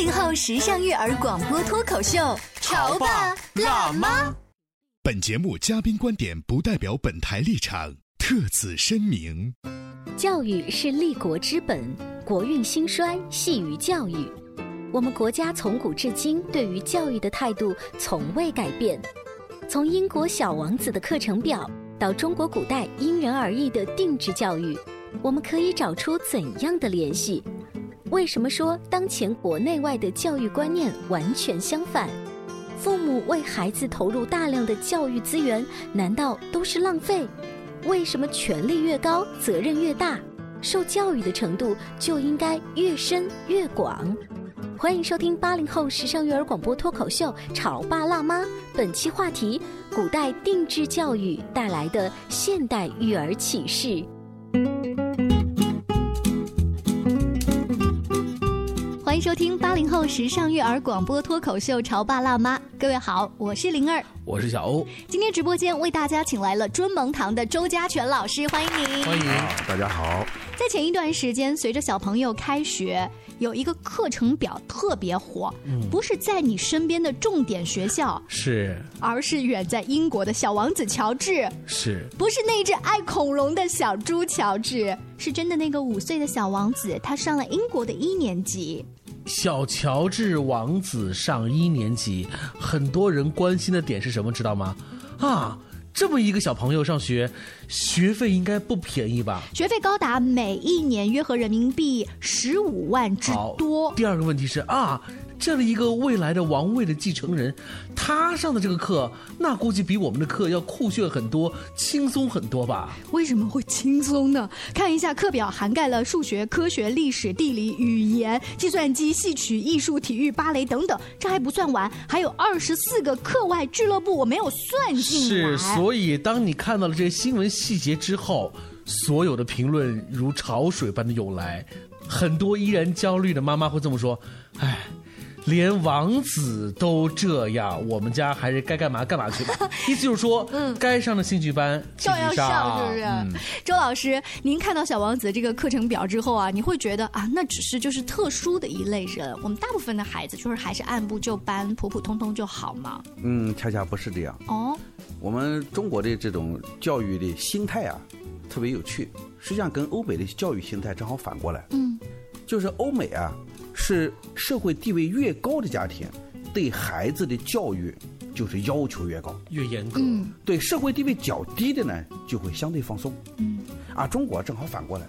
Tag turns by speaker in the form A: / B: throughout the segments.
A: 八零后时尚育儿广播脱口秀，潮爸辣妈。
B: 本节目嘉宾观点不代表本台立场，特此声明。
C: 教育是立国之本，国运兴衰系于教育。我们国家从古至今对于教育的态度从未改变。从英国小王子的课程表到中国古代因人而异的定制教育，我们可以找出怎样的联系？为什么说当前国内外的教育观念完全相反？父母为孩子投入大量的教育资源，难道都是浪费？为什么权力越高，责任越大，受教育的程度就应该越深越广？欢迎收听八零后时尚育儿广播脱口秀《潮爸辣妈》，本期话题：古代定制教育带来的现代育儿启示。
A: 迎收听八零后时尚育儿广播脱口秀《潮爸辣妈》，各位好，我是灵儿，
D: 我是小欧。
A: 今天直播间为大家请来了尊蒙堂的周家全老师，欢迎您。
D: 欢迎
E: 大家好。
A: 在前一段时间，随着小朋友开学，有一个课程表特别火，不是在你身边的重点学校，
D: 是，
A: 而是远在英国的小王子乔治，
D: 是，
A: 不是那只爱恐龙的小猪乔治，是真的那个五岁的小王子，他上了英国的一年级。
D: 小乔治王子上一年级，很多人关心的点是什么？知道吗？啊，这么一个小朋友上学，学费应该不便宜吧？
A: 学费高达每一年约合人民币十五万之多。
D: 第二个问题是啊。这样的一个未来的王位的继承人，他上的这个课，那估计比我们的课要酷炫很多，轻松很多吧？
A: 为什么会轻松呢？看一下课表，涵盖了数学、科学、历史、地理、语言、计算机、戏曲、艺术、体育、芭蕾等等，这还不算完，还有二十四个课外俱乐部，我没有算进
D: 来。是，所以当你看到了这些新闻细节之后，所有的评论如潮水般的涌来，很多依然焦虑的妈妈会这么说：“哎。”连王子都这样，我们家还是该干嘛干嘛去吧。意思就是说，嗯，该上的兴趣班
A: 照样上，是不是？周老师，您看到小王子这个课程表之后啊，你会觉得啊，那只是就是特殊的一类人，我们大部分的孩子就是还是按部就班、普普通通就好嘛？
E: 嗯，恰恰不是这样。哦，我们中国的这种教育的心态啊，特别有趣，实际上跟欧美的教育心态正好反过来。嗯，就是欧美啊。是社会地位越高的家庭，对孩子的教育就是要求越高、
D: 越严格。
E: 对社会地位较低的呢，就会相对放松。嗯，啊，中国正好反过来，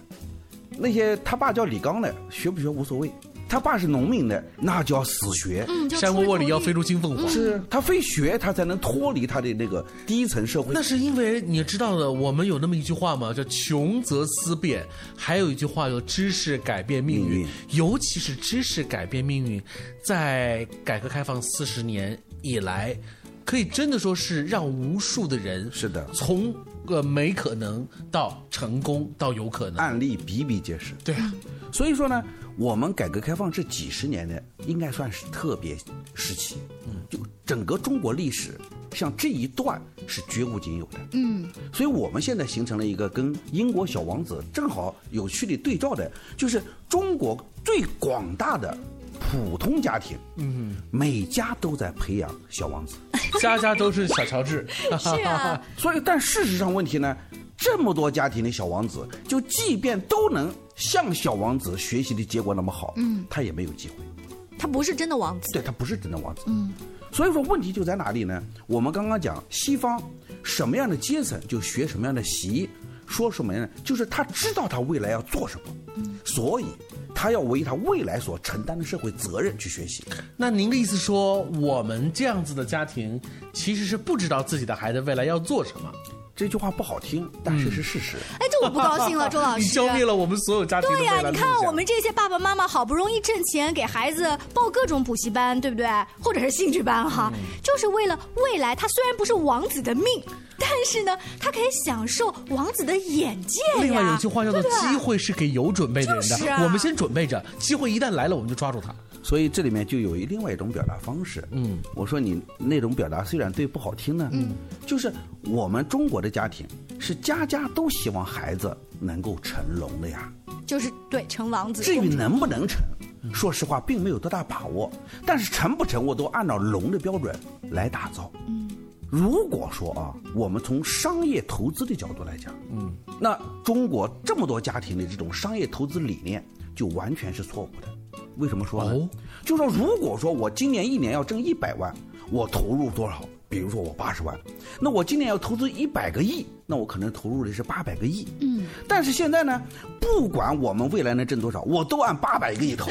E: 那些他爸叫李刚的，学不学无所谓。他爸是农民的，那叫死学。
D: 嗯山窝窝里要飞出金凤凰。
E: 是他非学，他才能脱离他的那个低层社会。
D: 那是因为你知道的，我们有那么一句话嘛，叫“穷则思变”，还有一句话叫“知识改变命运”。尤其是知识改变命运，在改革开放四十年以来，可以真的说是让无数的人
E: 是的，
D: 从个没可能到成功到有可能，
E: 案例比比皆是。
D: 对啊，
E: 所以说呢。我们改革开放这几十年呢，应该算是特别时期。嗯，就整个中国历史，像这一段是绝无仅有的。嗯，所以我们现在形成了一个跟英国小王子正好有趣的对照的，就是中国最广大的普通家庭，嗯，每家都在培养小王子，
D: 家家都是小乔治。
A: 是啊，
E: 所以但事实上问题呢，这么多家庭的小王子，就即便都能。像小王子学习的结果那么好，嗯，他也没有机会。
A: 他不是真的王子，
E: 对他不是真的王子。嗯，所以说问题就在哪里呢？我们刚刚讲西方什么样的阶层就学什么样的习，说什么呢？就是他知道他未来要做什么，所以他要为他未来所承担的社会责任去学习。
D: 那您的意思说，我们这样子的家庭其实是不知道自己的孩子未来要做什么？
E: 这句话不好听，但是是事实。
A: 哎，这我不高兴了，周老师。
D: 你消灭了我们所有家庭的
A: 对呀、你看我们这些爸爸妈妈好不容易挣钱给孩子报各种补习班，对不对？或者是兴趣班哈，就是为了未来他虽然不是王子的命，但是呢，他可以享受王子的眼界呀。
D: 另外有句话叫做
A: 对不对“
D: 机会是给有准备的人的”，
A: 就是啊
D: 我们先准备着，机会一旦来了，我们就抓住它。
E: 所以这里面就有一另外一种表达方式。嗯，我说你那种表达虽然对不好听呢，嗯，就是我们中国的家庭是家家都希望孩子能够成龙的呀。
A: 就是对成王子。
E: 至于能不能成，说实话并没有多大把握。但是成不成，我都按照龙的标准来打造。嗯，如果说啊，我们从商业投资的角度来讲，嗯，那中国这么多家庭的这种商业投资理念就完全是错误的。为什么说呢？
D: 哦
E: 就说如果说我今年一年要挣一百万，我投入多少？比如说我八十万，那我今年要投资一百个亿，那我可能投入的是八百个亿。嗯，但是现在呢，不管我们未来能挣多少，我都按八百个亿投。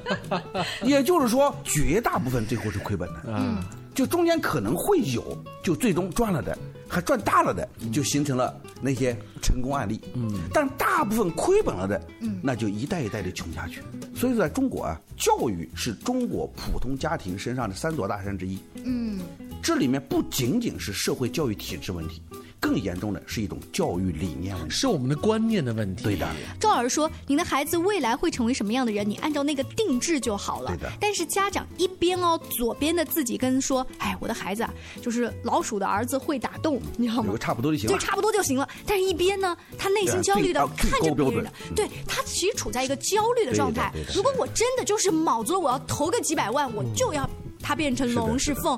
E: 也就是说，绝大部分最后是亏本的。嗯，就中间可能会有，就最终赚了的，还赚大了的，就形成了那些成功案例。嗯，但大部分亏本了的，嗯，那就一代一代的穷下去。所以说，在中国啊，教育是中国普通家庭身上的三座大山之一。嗯，这里面不仅仅是社会教育体制问题，更严重的是一种教育理念问题。
D: 是我们的观念的问题。
E: 对的，
A: 赵老师说：“您的孩子未来会成为什么样的人，你按照那个定制就好了。
E: 对的
A: 但是家长一边哦，左边的自己跟说：‘哎，我的孩子啊，就是老鼠的儿子会打洞，你知道吗
E: 有个？’差不多就行了。
A: 对，差不多就行了。但是一边呢，他内心焦虑的
E: 对
A: 看着别人对他其实处在一个焦虑的状态如果我真的就是卯足了我要投个几百万，我就要他变成龙是凤。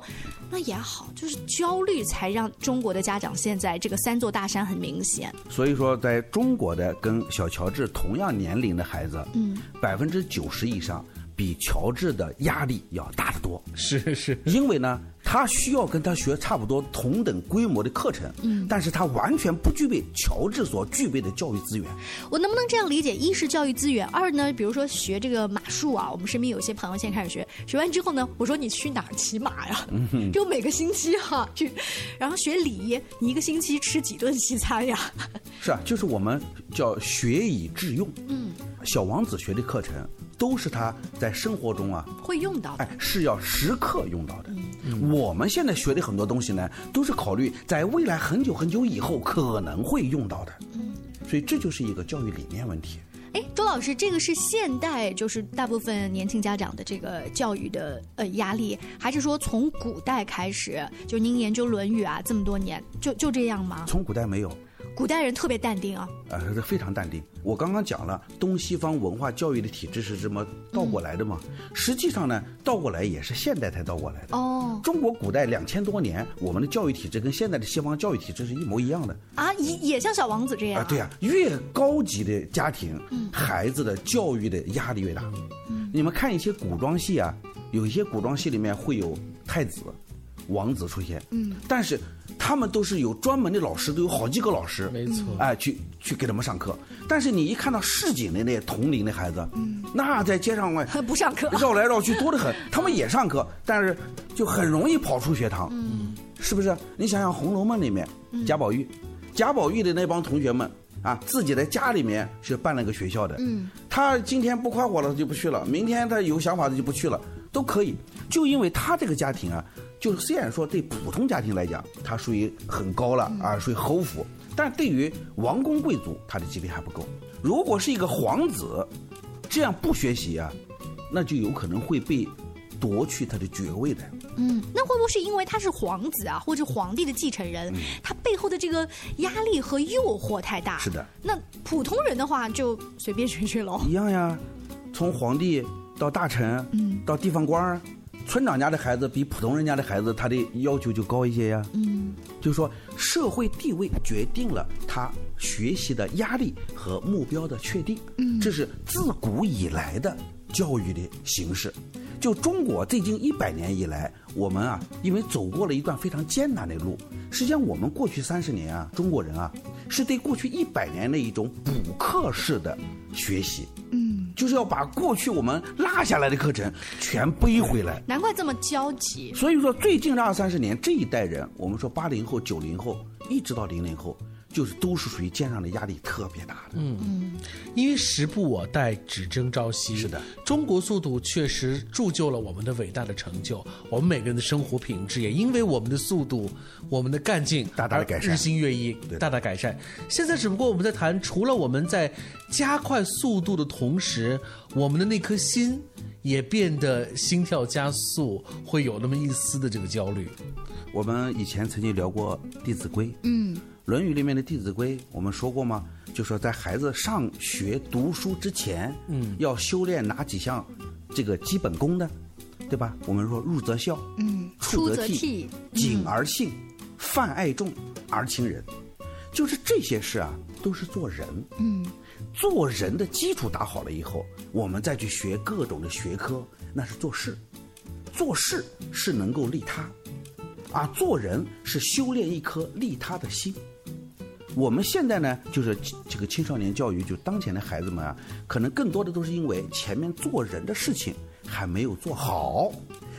A: 那也好，就是焦虑才让中国的家长现在这个三座大山很明显。
E: 所以说，在中国的跟小乔治同样年龄的孩子，嗯，百分之九十以上比乔治的压力要大得多。
D: 是是，
E: 因为呢，他需要跟他学差不多同等规模的课程，嗯，但是他完全不具备乔治所具备的教育资源。
A: 我能不能这样理解？一是教育资源，二呢，比如说学这个马术啊，我们身边有些朋友现在开始学，学完之后呢，我说你去哪儿骑马呀？就每个星期哈、去，然后学礼仪，你一个星期吃几顿西餐呀？
E: 是啊，就是我们叫学以致用。嗯，小王子学的课程都是他在生活中啊，
A: 会用到的。
E: 哎，是要时刻用到的。我们现在学的很多东西呢，都是考虑在未来很久很久以后可能会用到的。所以这就是一个教育理念问题。
A: 哎，周老师，这个是现代就是大部分年轻家长的这个教育的呃压力，还是说从古代开始？就您研究《论语》啊这么多年，就就这样吗？
E: 从古代没有，
A: 古代人特别淡定啊。
E: 呃，非常淡定。我刚刚讲了，东西方文化教育的体制是这么倒过来的嘛？实际上呢，倒过来也是现代才倒过来的。
A: 哦
E: 中国古代两千多年，我们的教育体制跟现在的西方教育体制是一模一样的。
A: 啊，也也像小王子这样、
E: 啊，对呀、越高级的家庭，孩子的教育的压力越大。你们看一些古装戏啊，有一些古装戏里面会有太子、王子出现，嗯，但是他们都是有专门的老师，都有好几个老师，
D: 没错。
E: 哎，去去给他们上课。但是你一看到市井的那些同龄的孩子，那在街上外
A: 不上课。
E: 绕来绕去多得很。他们也上课，但是就很容易跑出学堂，嗯，是不是？你想想《红楼梦》里面贾宝玉，贾宝玉的那帮同学们。啊，自己在家里面是办了个学校的，嗯，他今天不快活了他就不去了，明天他有想法的就不去了，都可以。就因为他这个家庭啊，就是虽然说对普通家庭来讲，他属于很高了啊，属于侯府，但对于王公贵族，他的级别还不够。如果是一个皇子，这样不学习啊，那就有可能会被夺去他的爵位的。
A: 嗯，那会不会是因为他是皇子啊，或者皇帝的继承人，他背后的这个压力和诱惑太大？
E: 是的。
A: 那普通人的话就随便学学喽。
E: 一样呀，从皇帝到大臣，嗯，到地方官儿，村长家的孩子比普通人家的孩子，他的要求就高一些呀。嗯，就是说社会地位决定了他学习的压力和目标的确定。嗯，这是自古以来的教育的形式。就中国最近一百年以来，我们啊，因为走过了一段非常艰难的路。实际上，我们过去三十年啊，中国人啊，是对过去一百年的一种补课式的学习。嗯，就是要把过去我们落下来的课程全背回来。
A: 难怪这么焦急。
E: 所以说，最近这二三十年这一代人，我们说八零后、九零后，一直到零零后。就是都是属于肩上的压力特别大的。
D: 嗯嗯，因为时不我待，只争朝夕。
E: 是的，
D: 中国速度确实铸就了我们的伟大的成就，我们每个人的生活品质也因为我们的速度、我们的干劲
E: 大大的改善，
D: 日新月异，大大改善。现在只不过我们在谈，除了我们在加快速度的同时，我们的那颗心也变得心跳加速，会有那么一丝的这个焦虑。
E: 我们以前曾经聊过《弟子规》。嗯。《论语》里面的《弟子规》，我们说过吗？就说在孩子上学读书之前，嗯，要修炼哪几项这个基本功呢？对吧？我们说入则孝，嗯，出则悌，谨而信，泛爱众而亲仁，就是这些事啊，都是做人。嗯，做人的基础打好了以后，我们再去学各种的学科，那是做事。做事是能够利他，啊，做人是修炼一颗利他的心。我们现在呢，就是这个青少年教育，就当前的孩子们啊，可能更多的都是因为前面做人的事情还没有做好，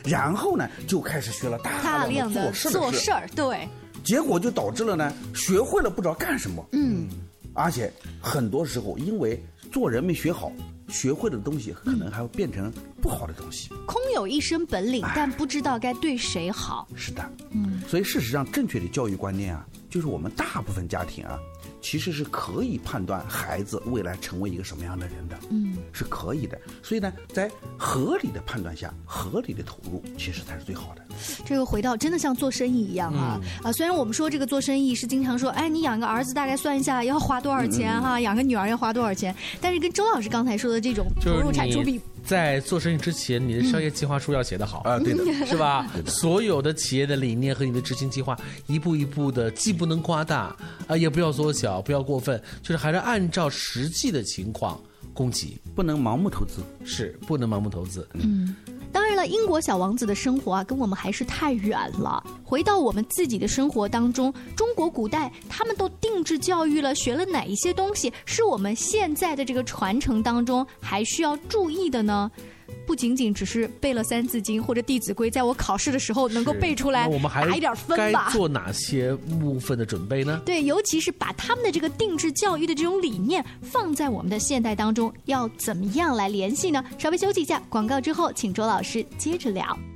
E: 然后呢就开始学了大量的
A: 做事儿，对，
E: 结果就导致了呢，学会了不知道干什么，嗯，而且很多时候因为做人没学好，学会的东西可能还会变成不好的东西，
A: 空有一身本领，但不知道该对谁好。
E: 是的，嗯，所以事实上正确的教育观念啊。就是我们大部分家庭啊，其实是可以判断孩子未来成为一个什么样的人的，嗯，是可以的。所以呢，在合理的判断下，合理的投入，其实才是最好的。
A: 这个回到真的像做生意一样啊啊！虽然我们说这个做生意是经常说，哎，你养个儿子大概算一下要花多少钱哈，养个女儿要花多少钱，但是跟周老师刚才说的这种投入产出比。
D: 在做生意之前，你的商业计划书要写得好
E: 啊，对的，
D: 是吧？所有的企业的理念和你的执行计划，一步一步的，既不能夸大啊，也不要缩小，不要过分，就是还是按照实际的情况供给，
E: 不能盲目投资，
D: 是不能盲目投资。嗯。
A: 当然了，英国小王子的生活啊，跟我们还是太远了。回到我们自己的生活当中，中国古代他们都定制教育了，学了哪一些东西，是我们现在的这个传承当中还需要注意的呢？不仅仅只是背了《三字经》或者《弟子规》，在我考试的时候能够背出来，
D: 我们还
A: 打一点分吧。
D: 做哪些部分的准备呢？
A: 对，尤其是把他们的这个定制教育的这种理念放在我们的现代当中，要怎么样来联系呢？稍微休息一下，广告之后，请周老师接着聊。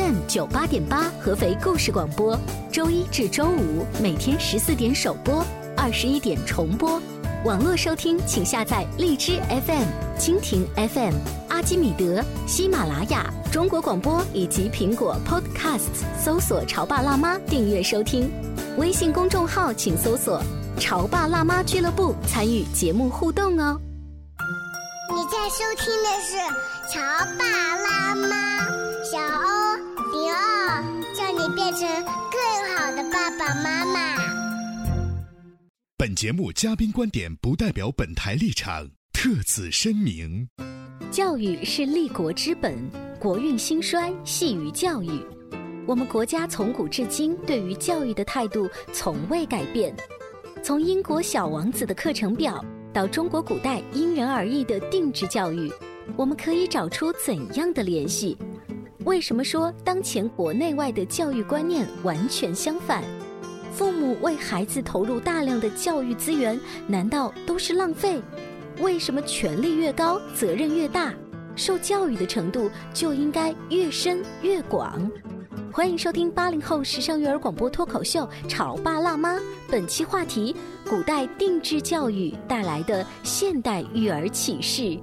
C: ：FM 九八点八，合肥故事广播，周一至周五每天十四点首播，二十一点重播。网络收听，请下载荔枝 FM、蜻蜓 FM、阿基米德、喜马拉雅、中国广播以及苹果 Podcasts，搜索“潮爸辣妈”订阅收听。微信公众号请搜索“潮爸辣妈俱乐部”，参与节目互动哦。
F: 你在收听的是《潮爸辣妈》，小欧零二，叫你变成更好的爸爸妈妈。
B: 本节目嘉宾观点不代表本台立场，特此声明。
C: 教育是立国之本，国运兴衰系于教育。我们国家从古至今对于教育的态度从未改变，从英国小王子的课程表。到中国古代因人而异的定制教育，我们可以找出怎样的联系？为什么说当前国内外的教育观念完全相反？父母为孩子投入大量的教育资源，难道都是浪费？为什么权力越高，责任越大，受教育的程度就应该越深越广？欢迎收听八零后时尚育儿广播脱口秀《潮爸辣妈》，本期话题：古代定制教育带来的现代育儿启示。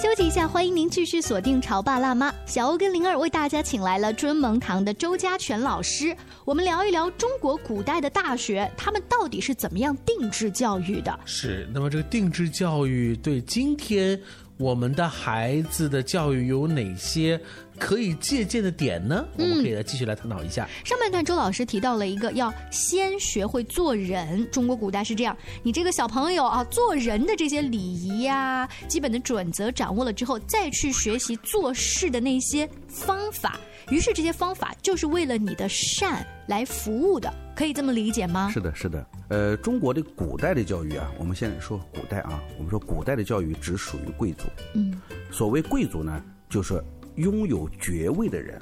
A: 休息一下，欢迎您继续锁定《潮爸辣妈》。小欧跟灵儿为大家请来了尊蒙堂的周家全老师，我们聊一聊中国古代的大学，他们到底是怎么样定制教育的？
D: 是，那么这个定制教育对今天我们的孩子的教育有哪些可以借鉴的点呢？我们可以来继续来探讨一下。
A: 上半段周老师提到了一个要先学会做人，中国古代是这样，你这个小朋友啊，做人的这些礼仪呀、基本的准则掌握了之后，再去学习做事的那些方法。于是这些方法就是为了你的善来服务的，可以这么理解吗？
E: 是的，是的。呃，中国的古代的教育啊，我们现在说古代啊，我们说古代的教育只属于贵族。
A: 嗯，
E: 所谓贵族呢，就是拥有爵位的人。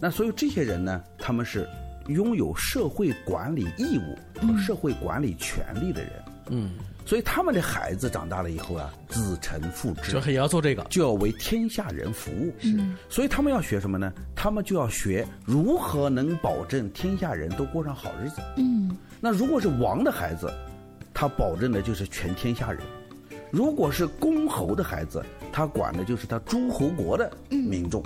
E: 那所以这些人呢，他们是拥有社会管理义务和社会管理权利的人。
D: 嗯，
E: 所以他们的孩子长大了以后啊，子承父志，
D: 就也要做这个，
E: 就要为天下人服务。
A: 是，
E: 所以他们要学什么呢？他们就要学如何能保证天下人都过上好日子。
A: 嗯，
E: 那如果是王的孩子，他保证的就是全天下人；如果是公侯的孩子，他管的就是他诸侯国的民众；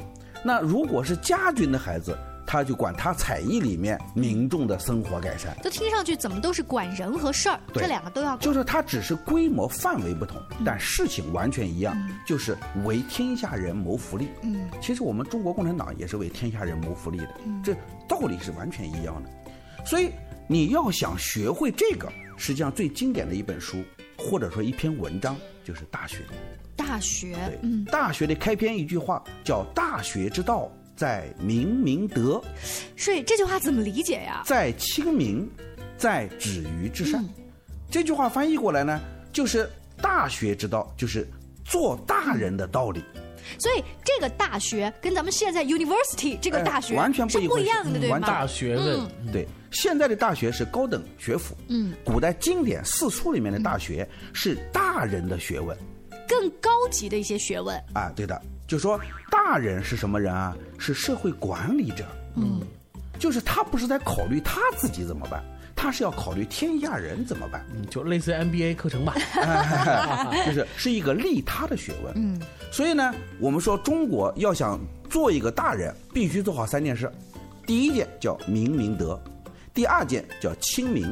E: 那如果是家君的孩子，他就管他采邑里面民众的生活改善。
A: 这听上去怎么都是管人和事儿，这两个都要。
E: 就是它只是规模范围不同，但事情完全一样，就是为天下人谋福利。
A: 嗯，
E: 其实我们中国共产党也是为天下人谋福利的，这道理是完全一样的。所以你要想学会这个，实际上最经典的一本书或者说一篇文章就是《大学》。
A: 大学
E: 对，，
A: 嗯，
E: 大学》的开篇一句话叫“大学之道，在明明德，
A: 所以这句话怎么理解呀？
E: 在清明，在止于至善。
A: 嗯
E: 这句话翻译过来呢，就是大学之道，就是做大人的道理。
A: 所以这个大学跟咱们现在 university 这个大学、
E: 哎完全不一
A: 不一样的，对
E: 完
A: 吗？
D: 大学问，
A: 嗯
E: 对，现在的大学是高等学府，
A: 嗯，
E: 古代经典四书里面的大学是大人的学问。
A: 更高级的一些学问。
E: 啊，对的，就说大人是什么人啊？是社会管理者。
A: 嗯，
E: 就是他不是在考虑他自己怎么办，他是要考虑天下人怎么办。
D: 嗯就类似 MBA 课程吧。
E: 就是是一个利他的学问。
A: 嗯，
E: 所以呢，我们说中国要想做一个大人，必须做好三件事：第一件叫明明德，第二件叫亲民，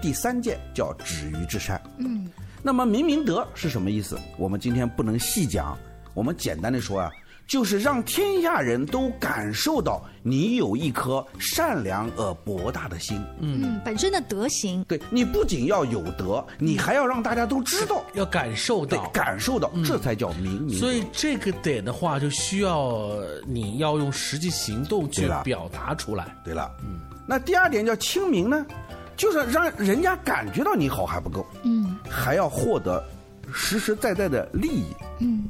E: 第三件叫止于至善。
A: 嗯，
E: 那么明明德是什么意思？我们今天不能细讲，我们简单的说啊，就是让天下人都感受到你有一颗善良而博大的心。
A: 嗯，本身的德行。
E: 对你不仅要有德，你还要让大家都知道，
D: 要感受
E: 对
D: 到，，
E: 感受到，这才叫明明。
D: 所以这个点的话，就需要你要用实际行动去表达出来。
E: 对了，嗯，那第二点叫清明呢，就是让人家感觉到你好还不够，
A: 嗯
E: 还要获得实实在在的利益。
A: 嗯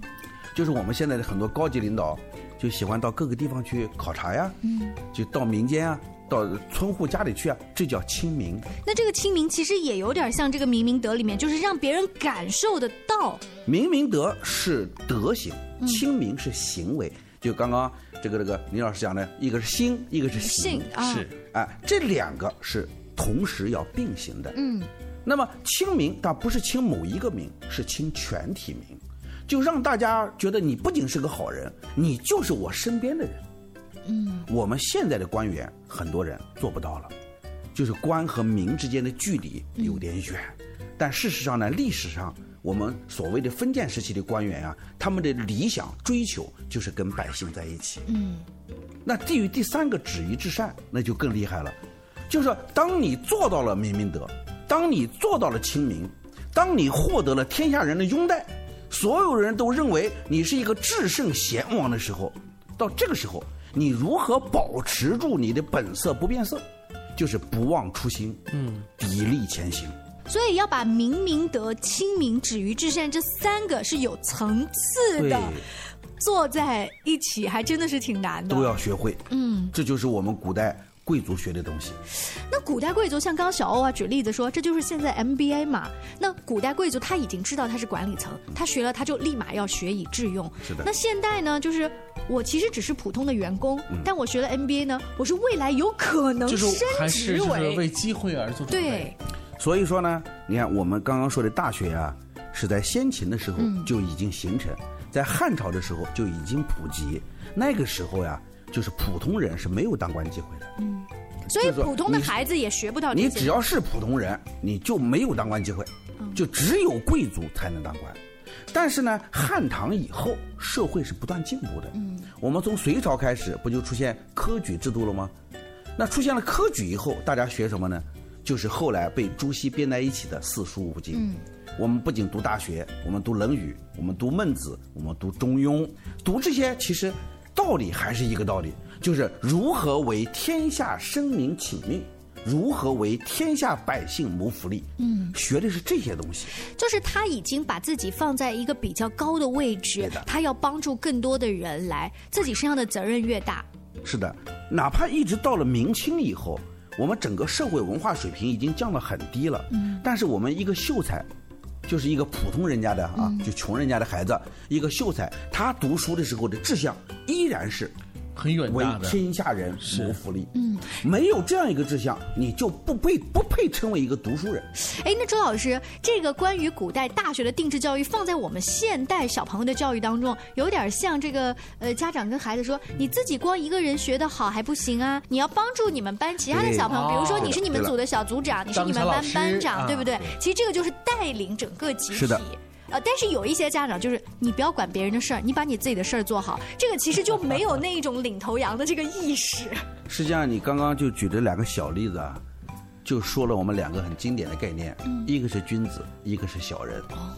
E: 就是我们现在的很多高级领导就喜欢到各个地方去考察呀，
A: 嗯。
E: 就到民间啊，到村户家里去啊，这叫亲民。
A: 那这个亲民其实也有点像这个明明德里面，就是让别人感受得到。
E: 明明德是德行，亲民是行为。就刚刚这个这个林老师讲的，一个是心，一个是行，
D: 是，
E: 哎，这两个是同时要并行的。
A: 嗯
E: 那么亲民，它不是亲某一个民，是亲全体民，就让大家觉得你不仅是个好人，你就是我身边的人。
A: 嗯
E: 我们现在的官员很多人做不到了，就是官和民之间的距离有点远。但事实上呢，历史上我们所谓的封建时期的官员啊，他们的理想追求就是跟百姓在一起。
A: 嗯
E: 那至于第三个止于至善，那就更厉害了，就是当你做到了明明德，当你做到了亲民，当你获得了天下人的拥戴，所有人都认为你是一个至圣贤王的时候，到这个时候，你如何保持住你的本色不变色？就是不忘初心，嗯，砥砺前行。
A: 所以要把明明德、亲民、止于至善这三个是有层次的，，坐在一起还真的是挺难的。
E: 都要学会。
A: 嗯，
E: 这就是我们古代贵族学的东西。
A: 那古代贵族像刚刚小欧啊举例子说，这就是现在 MBA 嘛。那古代贵族他已经知道他是管理层，他学了他就立马要学以致用。
E: 是的
A: 那现代呢，就是我其实只是普通的员工，但我学了 MBA 呢，我是未来有可能
D: 就是
A: 升
D: 还是
A: 职
D: 就是
A: 为
D: 为机会而做准备。
A: 对，
E: 所以说呢，你看我们刚刚说的大学啊，是在先秦的时候就已经形成，在汉朝的时候就已经普及。那个时候呀，就是普通人是没有当官机会的。
A: 嗯，所以普通的孩子也学不到。
E: 你只要是普通人，你就没有当官机会，就只有贵族才能当官。但是呢，汉唐以后社会是不断进步的。嗯，我们从隋朝开始，不就出现科举制度了吗？那出现了科举以后，大家学什么呢？就是后来被朱熹编在一起的四书五经。
A: 嗯，
E: 我们不仅读大学，我们读《论语》，我们读《孟子》，我们读《中庸》，读这些其实道理还是一个道理，就是如何为天下生民请命，如何为天下百姓谋福利。
A: 嗯，
E: 学的是这些东西。
A: 就是他已经把自己放在一个比较高的位置，他要帮助更多的人来，自己身上的责任越大。
E: 是的，哪怕一直到了明清以后，我们整个社会文化水平已经降得很低了。
A: 嗯，
E: 但是我们一个秀才，就是一个普通人家的啊，就穷人家的孩子，一个秀才，他读书的时候的志向依然是
D: 很远
E: 为
D: 大的。
E: 天下人谋福利。
A: 嗯，
E: 没有这样一个志向，你就不配不配称为一个读书人。
A: 哎，那周老师，这个关于古代大学的定制教育放在我们现代小朋友的教育当中，有点像这个呃，家长跟孩子说，你自己光一个人学得好还不行啊，你要帮助你们班其他的小朋友，比如说
E: 哦
A: 你是你们组的小组长，你是你们班班长，对不对？其实这个就是带领整个集体。
E: 是的
A: 呃，但是有一些家长就是你不要管别人的事儿，你把你自己的事儿做好，这个其实就没有那一种领头羊的这个意识。
E: 实际上，你刚刚就举了两个小例子啊，就说了我们两个很经典的概念，一个是君子，一个是小人。哦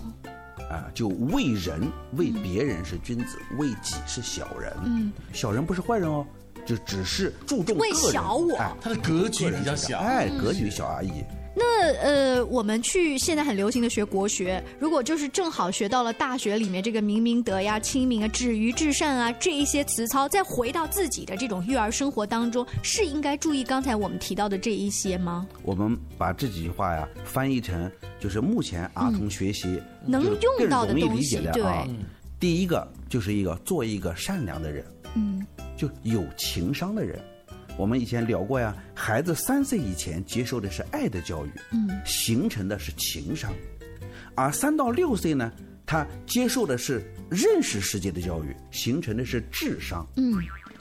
E: 啊，就为人为别人是君子，为己是小人。
A: 嗯，
E: 小人不是坏人哦，就只是注重
A: 为
E: 个人
A: 小我
E: 哎
D: 他的格局比较小。
E: 哎，格局小而已。
A: 那呃，我们去现在很流行的学国学，如果就是正好学到了大学里面这个明明德呀、亲民啊、止于至善啊这一些词操，再回到自己的这种育儿生活当中，是应该注意刚才我们提到的这一些吗？
E: 我们把这几句话呀翻译成，就是目前儿童学习、
A: 嗯能用到的东西对。
E: 第一个就是一个做一个善良的人，
A: 嗯，
E: 就有情商的人。我们以前聊过呀，孩子三岁以前接受的是爱的教育，
A: 嗯，
E: 形成的是情商，而三到六岁呢，他接受的是认识世界的教育，形成的是智商。
A: 嗯，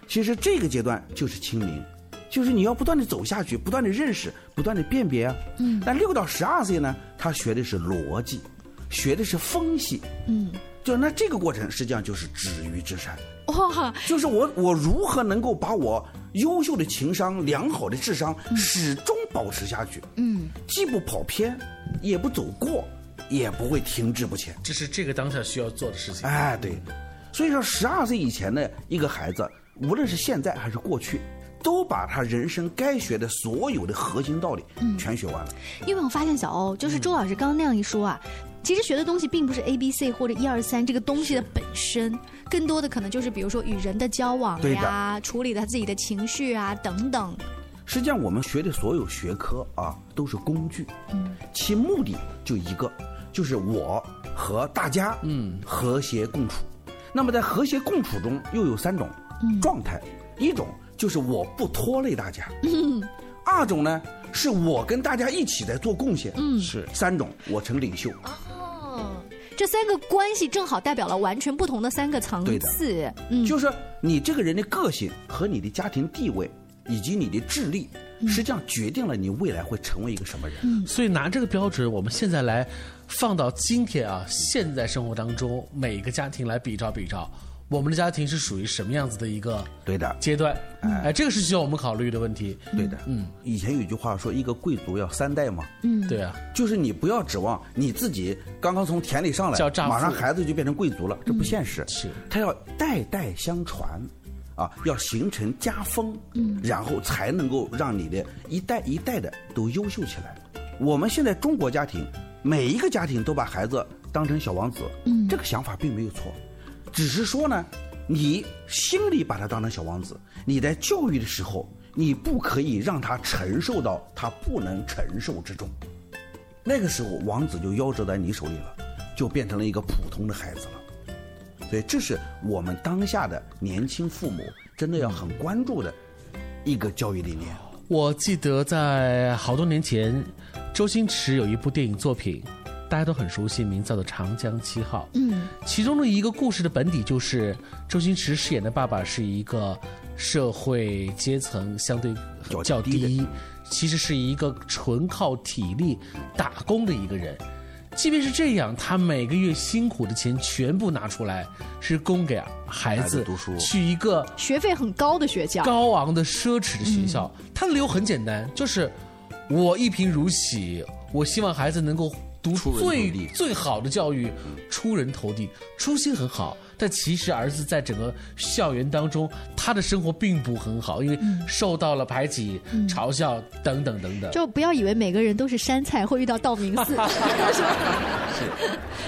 E: 其实这个阶段就是清明，就是你要不断的走下去，不断的认识，不断的辨别啊。
A: 嗯
E: 但六到十二岁呢，他学的是逻辑，学的是分析。
A: 嗯，
E: 就那这个过程实际上就是止于至善。
A: 哇，
E: 就是我我如何能够把我优秀的情商、良好的智商始终保持下去？
A: 嗯，
E: 既不跑偏，也不走过，也不会停滞不前。
D: 这是这个当下需要做的事情。
E: 哎，对，所以说十二岁以前的一个孩子，无论是现在还是过去，都把他人生该学的所有的核心道理全学完了。
A: 因为我发现小欧，就是周老师刚刚那样一说啊，其实学的东西并不是 A B C 或者一二三这个东西的本身，更多的可能就是比如说与人的交往
E: 对
A: 呀，处理他自己的情绪啊等等。
E: 实际上，我们学的所有学科啊，都是工具，
A: 嗯，
E: 其目的就一个，就是我和大家嗯。和谐共处。那么在和谐共处中，又有三种状态，一种就是我不拖累大家，
A: 嗯。
E: 二种呢是我跟大家一起在做贡献，
A: 嗯。
E: 是。三种我成领袖。
A: 哦，这三个关系正好代表了完全不同的三个层次。嗯，
E: 就是你这个人的个性和你的家庭地位以及你的智力，实际上决定了你未来会成为一个什么人。
D: 所以拿这个标准，我们现在来放到今天啊，现在生活当中，每个家庭来比照比照，我们的家庭是属于什么样子的一个
E: 对的。
D: 阶段？哎，这个是需要我们考虑的问题。
E: 对的，嗯，以前有句话说，一个贵族要三代嘛，
A: 嗯，
D: 对啊，
E: 就是你不要指望你自己刚刚从田里上来马上孩子就变成贵族了，这不现实。
D: 是，
E: 他要代代相传，啊，要形成家风，
A: 嗯。
E: 然后才能够让你的一代一代的都优秀起来。我们现在中国家庭，每一个家庭都把孩子当成小王子，
A: 嗯。
E: 这个想法并没有错，只是说呢，你心里把他当成小王子，你在教育的时候，你不可以让他承受到他不能承受之重。那个时候，王子就夭折在你手里了，就变成了一个普通的孩子了。所以，这是我们当下的年轻父母真的要很关注的一个教育理念。
D: 我记得在好多年前，周星驰有一部电影作品大家都很熟悉，名字叫做《长江七号》。
A: 嗯，
D: 其中的一个故事的本底就是周星驰饰演的爸爸是一个社会阶层相对较低，其实是一个纯靠体力打工的一个人。即便是这样，他每个月辛苦的钱全部拿出来，是供给孩子
E: 读书，
D: 去一个
A: 学费很高的学校，
D: 高昂的奢侈的学校。他的理由很简单，就是我一贫如洗，我希望孩子能够读最最好的教育，出人头地，初心很好。但其实儿子在整个校园当中，他的生活并不很好，因为受到了排挤、嘲笑等等等等。
A: 就不要以为每个人都是山菜，会遇到道明寺。
E: 是，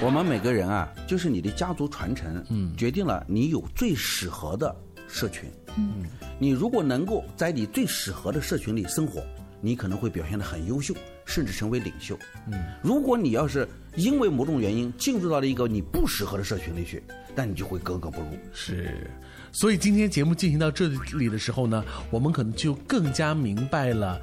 E: 我们每个人啊，就是你的家族传承，嗯，决定了你有最适合的社群。嗯，你如果能够在你最适合的社群里生活，你可能会表现得很优秀，甚至成为领袖。嗯，如果你要是因为某种原因进入到了一个你不适合的社群里去。那你就会格格不入。
D: 是，所以今天节目进行到这里的时候呢，我们可能就更加明白了，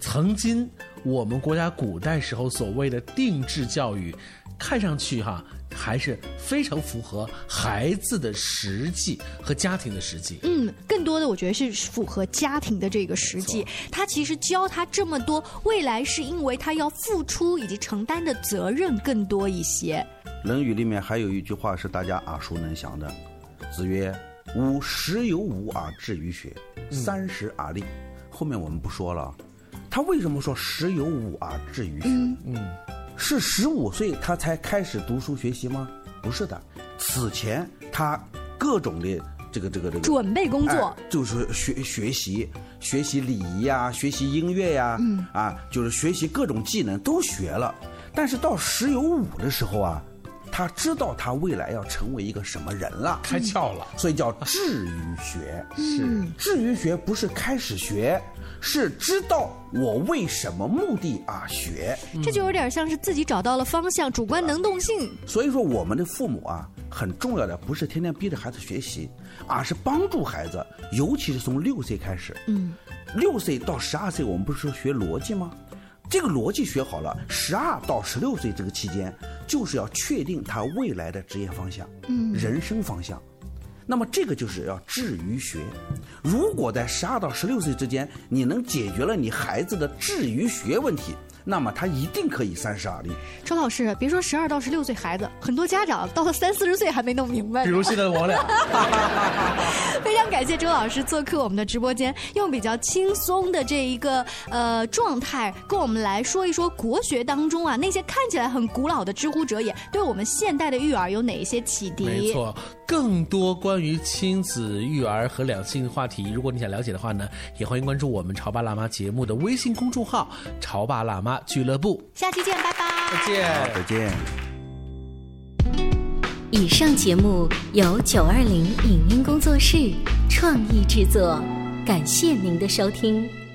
D: 曾经我们国家古代时候所谓的定制教育，看上去哈还是非常符合孩子的实际和家庭的实际。
A: 嗯，更多的我觉得是符合家庭的这个实际。他其实教他这么多，未来是因为他要付出以及承担的责任更多一些。
E: 《论语》里面还有一句话是大家耳熟能详的：“子曰，吾十有五而志于学，三十而立。”后面我们不说了。他为什么说十有五而志于学？嗯，是十五岁他才开始读书学习吗？不是的，此前他各种的这个这个这个
A: 准备工作，
E: 就是学学习学习礼仪呀，学习音乐呀，嗯啊，就是学习各种技能都学了。但是到十有五的时候啊。他知道他未来要成为一个什么人了，
D: 开窍了，
E: 所以叫志于学。
D: 是
E: 志于学，不是开始学，是知道我为什么目的而学。
A: 这就有点像是自己找到了方向，主观能动性。
E: 所以说，我们的父母啊，很重要的不是天天逼着孩子学习，而是帮助孩子，尤其是从六岁开始。嗯，六岁到十二岁，我们不是说学逻辑吗？这个逻辑学好了，十二到十六岁这个期间，就是要确定他未来的职业方向，嗯，人生方向。那么这个就是要志于学。如果在十二到十六岁之间，你能解决了你孩子的志于学问题。那么他一定可以三十而立。
A: 周老师，别说十二到十六岁孩子，很多家长到了三四十岁还没弄明白。
D: 比如现在的我俩。
A: 非常感谢周老师做客我们的直播间，用比较轻松的这一个呃状态，跟我们来说一说国学当中啊那些看起来很古老的知乎者也，对我们现代的育儿有哪一些启迪？
D: 没错，更多关于亲子育儿和两性话题，如果你想了解的话呢，也欢迎关注我们潮爸辣妈节目的微信公众号“潮爸辣妈”。俱乐部，
A: 下期见，拜拜，
D: 再见，
E: 再见。
C: 以上节目由九二零影音工作室创意制作，感谢您的收听。